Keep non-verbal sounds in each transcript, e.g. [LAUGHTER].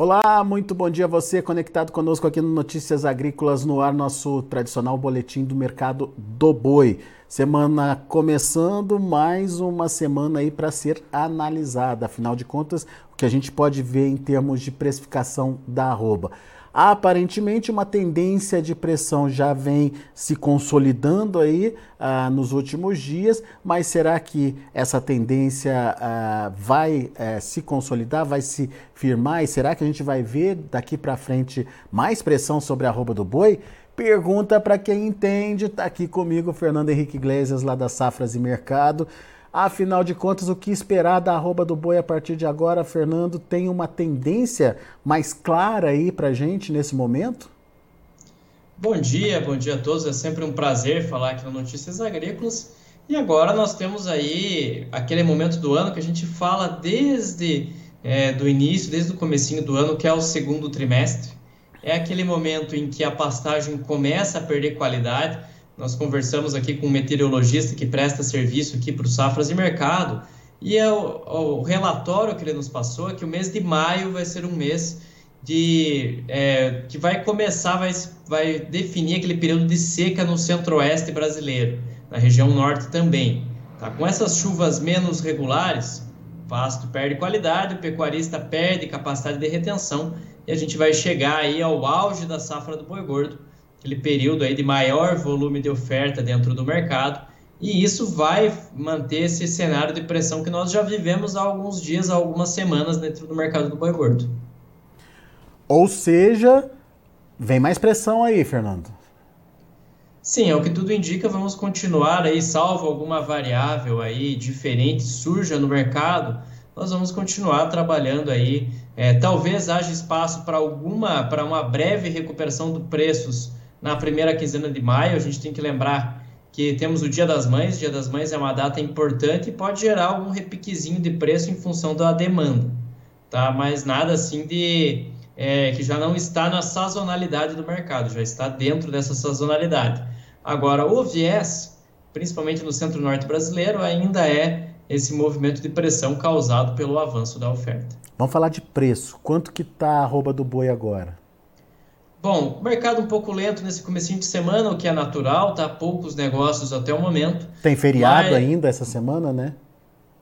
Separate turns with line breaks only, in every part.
Olá, muito bom dia a você conectado conosco aqui no Notícias Agrícolas no ar, nosso tradicional boletim do mercado do boi. Semana começando, mais uma semana aí para ser analisada. Afinal de contas, o que a gente pode ver em termos de precificação da arroba. Aparentemente, uma tendência de pressão já vem se consolidando aí ah, nos últimos dias, mas será que essa tendência ah, vai eh, se consolidar, vai se firmar? E será que a gente vai ver daqui para frente mais pressão sobre a arroba do boi? Pergunta para quem entende. Está aqui comigo Fernando Henrique Iglesias, lá da Safras e Mercado. Afinal de contas, o que esperar da arroba do boi a partir de agora, Fernando? Tem uma tendência mais clara aí para gente nesse momento?
Bom dia, bom dia a todos. É sempre um prazer falar aqui no Notícias Agrícolas. E agora nós temos aí aquele momento do ano que a gente fala desde é, do início, desde o comecinho do ano, que é o segundo trimestre. É aquele momento em que a pastagem começa a perder qualidade nós conversamos aqui com um meteorologista que presta serviço aqui para o Safras e Mercado, e é o, o, relatório que ele nos passou é que o mês de maio vai ser um mês de é, que vai começar, vai, vai definir aquele período de seca no centro-oeste brasileiro, na região norte também. Tá? Com essas chuvas menos regulares, o pasto perde qualidade, o pecuarista perde capacidade de retenção e a gente vai chegar aí ao auge da safra do boi gordo, aquele período aí de maior volume de oferta dentro do mercado, e isso vai manter esse cenário de pressão que nós já vivemos há alguns dias, há algumas semanas dentro do mercado do boi gordo.
Ou seja, vem mais pressão aí, Fernando.
Sim, é o que tudo indica, vamos continuar aí, salvo alguma variável aí diferente surja no mercado, nós vamos continuar trabalhando aí. É, talvez haja espaço para alguma, para uma breve recuperação dos preços na primeira quinzena de maio. A gente tem que lembrar que temos o Dia das Mães. O Dia das Mães é uma data importante e pode gerar algum repiquezinho de preço em função da demanda, tá? Mas nada assim de é, que já não está na sazonalidade do mercado, já está dentro dessa sazonalidade. Agora, o viés, principalmente no centro-norte brasileiro, ainda é esse movimento de pressão causado pelo avanço da oferta.
Vamos falar de preço. Quanto que está a arroba do boi agora?
Bom, mercado um pouco lento nesse comecinho de semana, o que é natural, tá? Poucos negócios até o momento.
Tem feriado mas... ainda essa semana, né?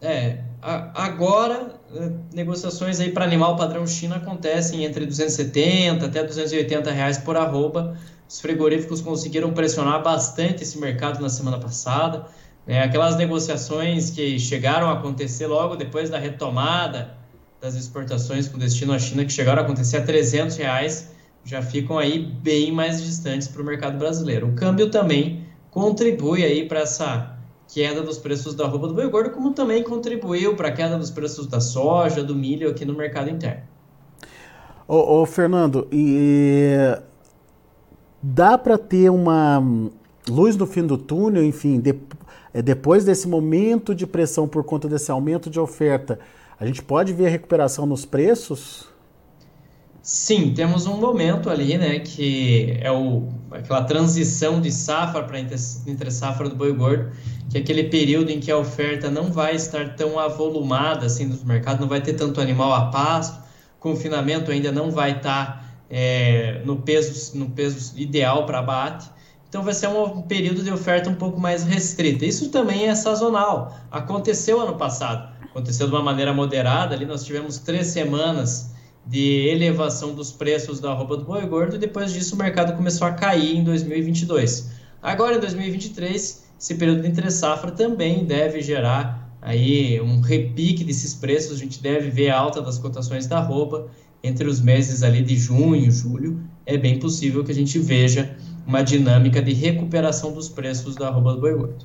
É, a, agora eh, negociações aí para animal padrão China acontecem entre 270 até 280 reais por arroba. Os frigoríficos conseguiram pressionar bastante esse mercado na semana passada. Né? Aquelas negociações que chegaram a acontecer logo depois da retomada das exportações com destino à China, que chegaram a acontecer a 300 reais, já ficam aí bem mais distantes para o mercado brasileiro. O câmbio também contribui aí para essa queda dos preços da roupa do boi gordo, como também contribuiu para a queda dos preços da soja, do milho aqui no mercado interno.
Ô, ô Fernando, e dá para ter uma luz no fim do túnel, enfim, de, é, depois desse momento de pressão por conta desse aumento de oferta, a gente pode ver a recuperação nos preços?
Sim, temos um momento ali, né, que é o, aquela transição de safra para entre, safra do boi gordo, que é aquele período em que a oferta não vai estar tão avolumada assim no mercado, não vai ter tanto animal a pasto, confinamento ainda não vai estar é, no, peso, no peso ideal para abate, então vai ser um período de oferta um pouco mais restrita. Isso também é sazonal. Aconteceu ano passado, aconteceu de uma maneira moderada. Ali nós tivemos três semanas de elevação dos preços da roupa do boi gordo e depois disso o mercado começou a cair em 2022. Agora em 2023, esse período de entre safra também deve gerar aí um repique desses preços. A gente deve ver a alta das cotações da roupa entre os meses ali de junho e julho. É bem possível que a gente veja uma dinâmica de recuperação dos preços da arroba do boi gordo.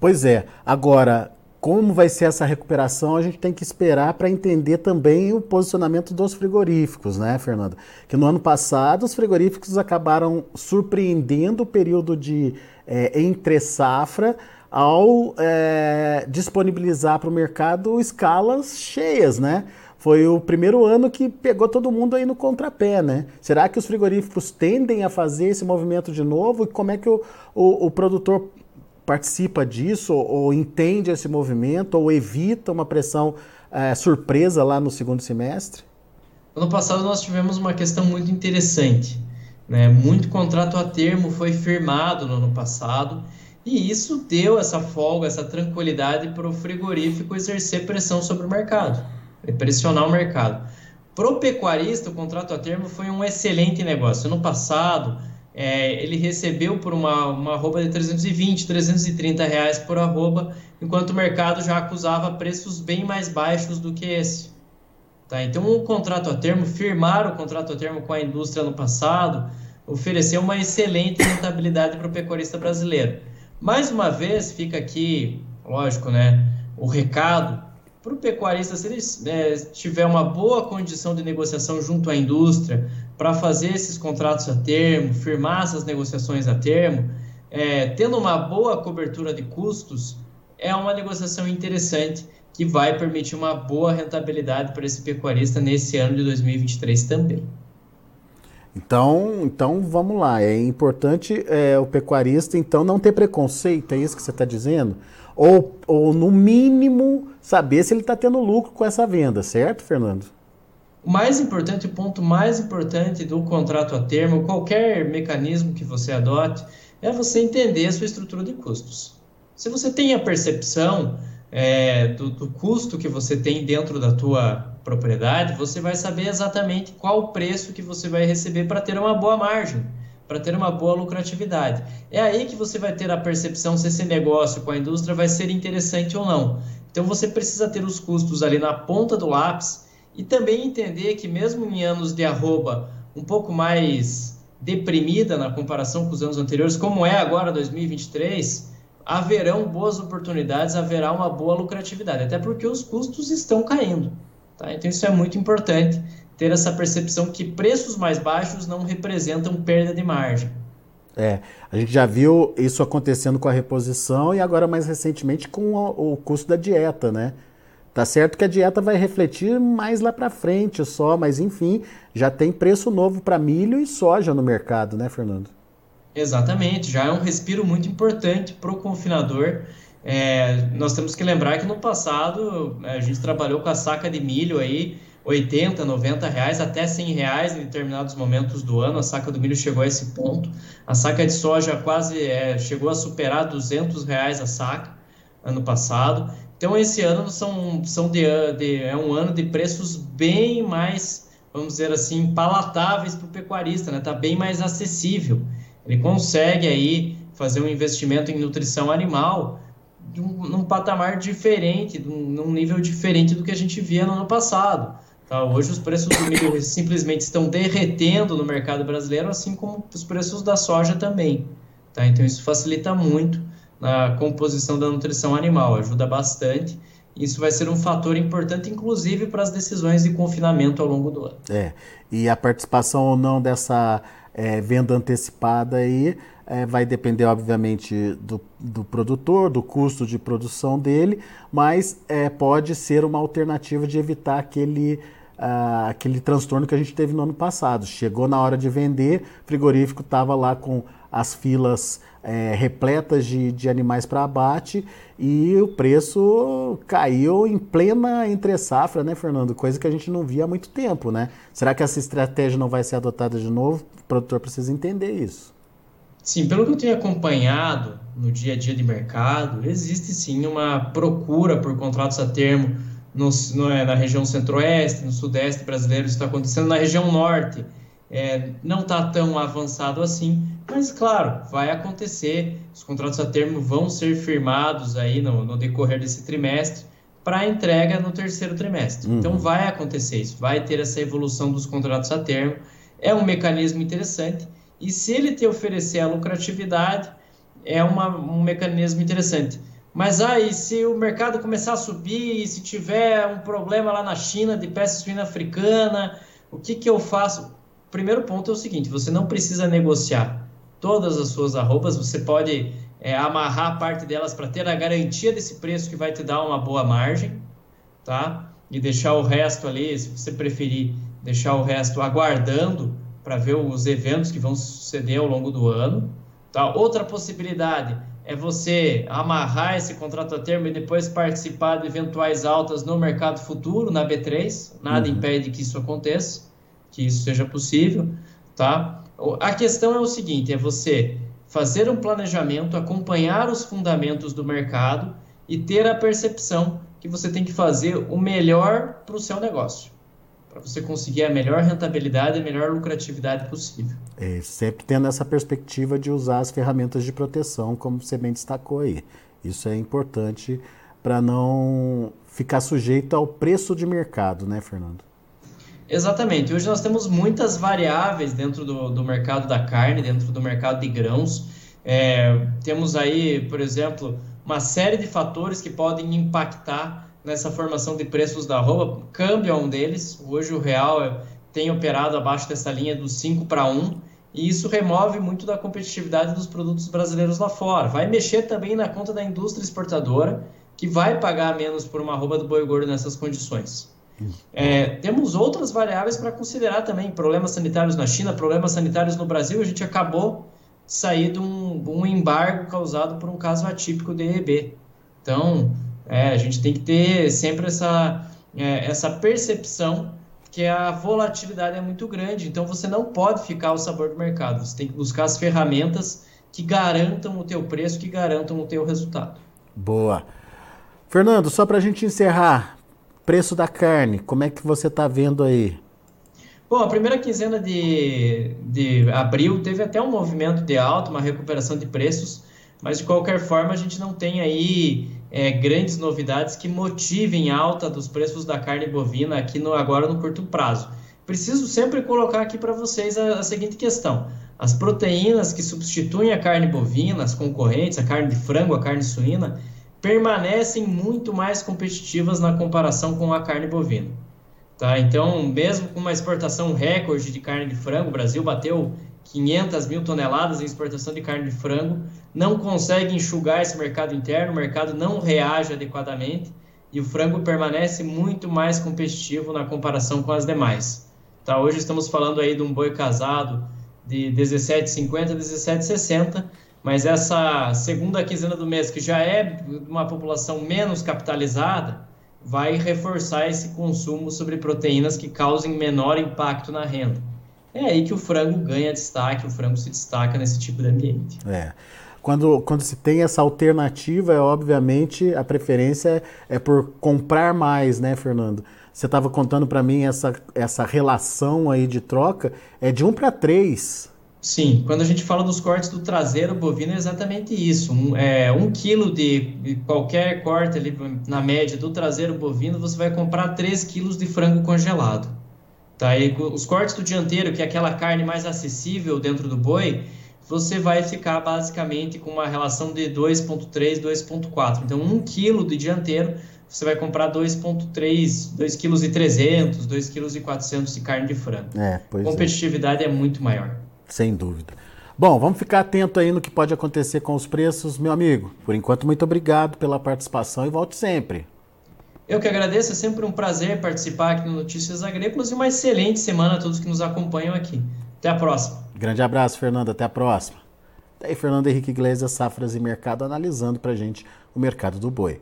Pois é. Agora, como vai ser essa recuperação, a gente tem que esperar para entender também o posicionamento dos frigoríficos, né, Fernando? Que no ano passado os frigoríficos acabaram surpreendendo o período de é, entre safra ao é, disponibilizar para o mercado escalas cheias, né? foi o primeiro ano que pegou todo mundo aí no contrapé, né? Será que os frigoríficos tendem a fazer esse movimento de novo? E como é que o, o, o produtor participa disso, ou, entende esse movimento, ou evita uma pressão é, surpresa lá no segundo semestre?
Ano passado nós tivemos uma questão muito interessante. Né? Muito contrato a termo foi firmado no ano passado e isso deu essa folga, essa tranquilidade para o frigorífico exercer pressão sobre o mercado, pressionar o mercado. Para o pecuarista, o contrato a termo foi um excelente negócio. No passado, é, ele recebeu por uma, uma arroba de 320, 330 reais por arroba, enquanto o mercado já acusava preços bem mais baixos do que esse. Tá? Então, o contrato a termo, firmar o contrato a termo com a indústria no passado, ofereceu uma excelente rentabilidade para o pecuarista brasileiro. Mais uma vez, fica aqui, lógico, né, o recado para o pecuarista, se ele é, tiver uma boa condição de negociação junto à indústria, para fazer esses contratos a termo, firmar essas negociações a termo, é, tendo uma boa cobertura de custos, é uma negociação interessante que vai permitir uma boa rentabilidade para esse pecuarista nesse ano de 2023 também.
Então, então vamos lá. É importante é, o pecuarista então não ter preconceito, é isso que você está dizendo? Ou, ou no mínimo saber se ele está tendo lucro com essa venda, certo, Fernando?
O mais importante, o ponto mais importante do contrato a termo, qualquer mecanismo que você adote, é você entender a sua estrutura de custos. Se você tem a percepção é, do, do, custo que você tem dentro da tua propriedade, você vai saber exatamente qual o preço que você vai receber para ter uma boa margem, para ter uma boa lucratividade. É aí que você vai ter a percepção se esse negócio com a indústria vai ser interessante ou não. Então você precisa ter os custos ali na ponta do lápis e também entender que mesmo em anos de arroba um pouco mais deprimida na comparação com os anos anteriores, como é agora 2023, haverão boas oportunidades, haverá uma boa lucratividade, até porque os custos estão caindo. Tá? Então isso é muito importante, ter essa percepção que preços mais baixos não representam perda de margem.
É, a gente já viu isso acontecendo com a reposição e agora mais recentemente com o, o custo da dieta, né? Tá certo que a dieta vai refletir mais lá para frente só, mas enfim, já tem preço novo para milho e soja no mercado, né, Fernando?
Exatamente, já é um respiro muito importante para o confinador. É, nós temos que lembrar que no passado a gente trabalhou com a saca de milho aí 80, 90 reais, até 100 reais em determinados momentos do ano. A saca do milho chegou a esse ponto. A saca de soja quase é, chegou a superar 200 reais a saca ano passado. Então esse ano são, são de, de, é um ano de preços bem mais, vamos dizer assim, palatáveis para o pecuarista, né? Está bem mais acessível. Ele consegue aí fazer um investimento em nutrição animal um, num patamar diferente, um, num nível diferente do que a gente via no ano passado. Tá? Hoje os preços do milho [COUGHS] simplesmente estão derretendo no mercado brasileiro, assim como os preços da soja também. Tá? Então isso facilita muito na composição da nutrição animal, ajuda bastante. Isso vai ser um fator importante, inclusive, para as decisões de confinamento ao longo do ano.
É, e a participação ou não dessa é, venda antecipada aí é, vai depender, obviamente, do, do, produtor, do custo de produção dele, mas é, pode ser uma alternativa de evitar aquele, uh, aquele transtorno que a gente teve no ano passado. Chegou na hora de vender, frigorífico estava lá com as filas é, repletas de, de animais para abate e o preço caiu em plena entre safra, né, Fernando? Coisa que a gente não via há muito tempo, né? Será que essa estratégia não vai ser adotada de novo? O produtor precisa entender isso.
Sim, pelo que eu tenho acompanhado no dia a dia de mercado, existe sim uma procura por contratos a termo no, no, é, na região centro-oeste, no sudeste brasileiro, isso está acontecendo na região norte. É, não está tão avançado assim, mas, claro, vai acontecer, os contratos a termo vão ser firmados aí no, no decorrer desse trimestre para entrega no terceiro trimestre. Uhum. Então, vai acontecer isso, vai ter essa evolução dos contratos a termo. É um mecanismo interessante e se ele te oferecer a lucratividade, é uma, um mecanismo interessante. Mas aí, se o mercado começar a subir, se tiver um problema lá na China de peça suína africana, o que, que eu faço? Primeiro ponto é o seguinte: você não precisa negociar todas as suas arrobas, você pode é, amarrar parte delas para ter a garantia desse preço que vai te dar uma boa margem, tá? E deixar o resto ali, se você preferir, deixar o resto aguardando para ver os eventos que vão suceder ao longo do ano, tá? Outra possibilidade é você amarrar esse contrato a termo e depois participar de eventuais altas no mercado futuro, na B3, nada uhum. impede que isso aconteça. que isso seja possível, tá? A questão é o seguinte, é você fazer um planejamento, acompanhar os fundamentos do mercado e ter a percepção que você tem que fazer o melhor para o seu negócio, para você conseguir a melhor rentabilidade e a melhor lucratividade possível.
É, sempre tendo essa perspectiva de usar as ferramentas de proteção, como você bem destacou aí. Isso é importante para não ficar sujeito ao preço de mercado, né, Fernando?
Exatamente. Hoje nós temos muitas variáveis dentro do, do mercado da carne, dentro do mercado de grãos. É, temos aí, por exemplo, uma série de fatores que podem impactar nessa formação de preços da arroba. Câmbio é um deles. Hoje o real tem operado abaixo dessa linha dos 5 para 1 e isso remove muito da competitividade dos produtos brasileiros lá fora. Vai mexer também na conta da indústria exportadora, que vai pagar menos por uma arroba do boi gordo nessas condições. É, temos outras variáveis para considerar também, problemas sanitários na China, problemas sanitários no Brasil. A gente acabou de sair de um, um embargo causado por um caso atípico de EB. Então, é, a gente tem que ter sempre essa, é, essa percepção que a volatilidade é muito grande. Então, você não pode ficar ao sabor do mercado. Você tem que buscar as ferramentas que garantam o teu preço, que garantam o teu resultado.
Boa. Fernando, só para a gente encerrar, Preço da carne, como é que você está vendo aí?
Bom, a primeira quinzena de, de abril teve até um movimento de alta, uma recuperação de preços, mas de qualquer forma a gente não tem aí é, grandes novidades que motivem alta dos preços da carne bovina aqui no, agora no curto prazo. Preciso sempre colocar aqui para vocês a, a seguinte questão: as proteínas que substituem a carne bovina, as concorrentes, a carne de frango, a carne suína, permanecem muito mais competitivas na comparação com a carne bovina. Tá? Então, mesmo com uma exportação recorde de carne de frango, o Brasil bateu 500 mil toneladas em exportação de carne de frango, não consegue enxugar esse mercado interno, o mercado não reage adequadamente e o frango permanece muito mais competitivo na comparação com as demais. Tá? Hoje estamos falando aí de um boi casado de 17,50 a 17,60 mas essa segunda quinzena do mês, que já é uma população menos capitalizada, vai reforçar esse consumo sobre proteínas que causem menor impacto na renda. É aí que o frango ganha destaque, o frango se destaca nesse tipo de ambiente.
É. Quando, quando se tem essa alternativa, é obviamente a preferência é por comprar mais, né, Fernando? Você estava contando para mim essa, essa relação aí de troca, é de 1 para 3.
Sim, quando a gente fala dos cortes do traseiro bovino é exatamente isso. Um, é, um quilo de qualquer corte ali, na média do traseiro bovino, você vai comprar 3 quilos de frango congelado. Tá? E os cortes do dianteiro, que é aquela carne mais acessível dentro do boi, você vai ficar basicamente com uma relação de 2,3, 2,4. Então, 1 quilo de dianteiro, você vai comprar 2,3, 2,3 kg, 2,4 kg de carne de frango. É, a é. competitividade é. é muito maior.
Sem dúvida. Bom, vamos ficar atento aí no que pode acontecer com os preços, meu amigo. Por enquanto, muito obrigado pela participação e volte sempre.
Eu que agradeço, é sempre um prazer participar aqui no Notícias Agrícolas e uma excelente semana a todos que nos acompanham aqui. Até a próxima.
Grande abraço, Fernando. Até a próxima. Daí, Fernando Henrique Iglesias, Safras e Mercado, analisando para gente o mercado do boi.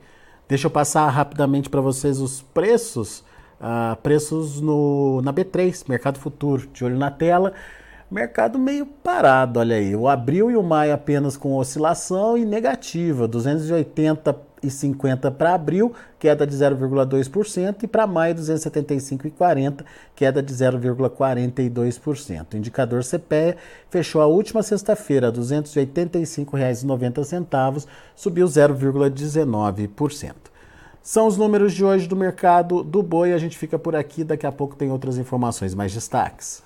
Deixa eu passar rapidamente para vocês os preços. Uh, preços no, na B3, Mercado Futuro, de olho na tela. Mercado meio parado, olha aí. O abril e o maio apenas com oscilação e negativa, 280,50 para abril, queda de 0,2%, e para maio 275,40, queda de 0,42%. O indicador CPEA fechou a última sexta-feira R$ 285,90, subiu 0,19%. São os números de hoje do mercado do boi. A gente fica por aqui. Daqui a pouco tem outras informações, mais destaques.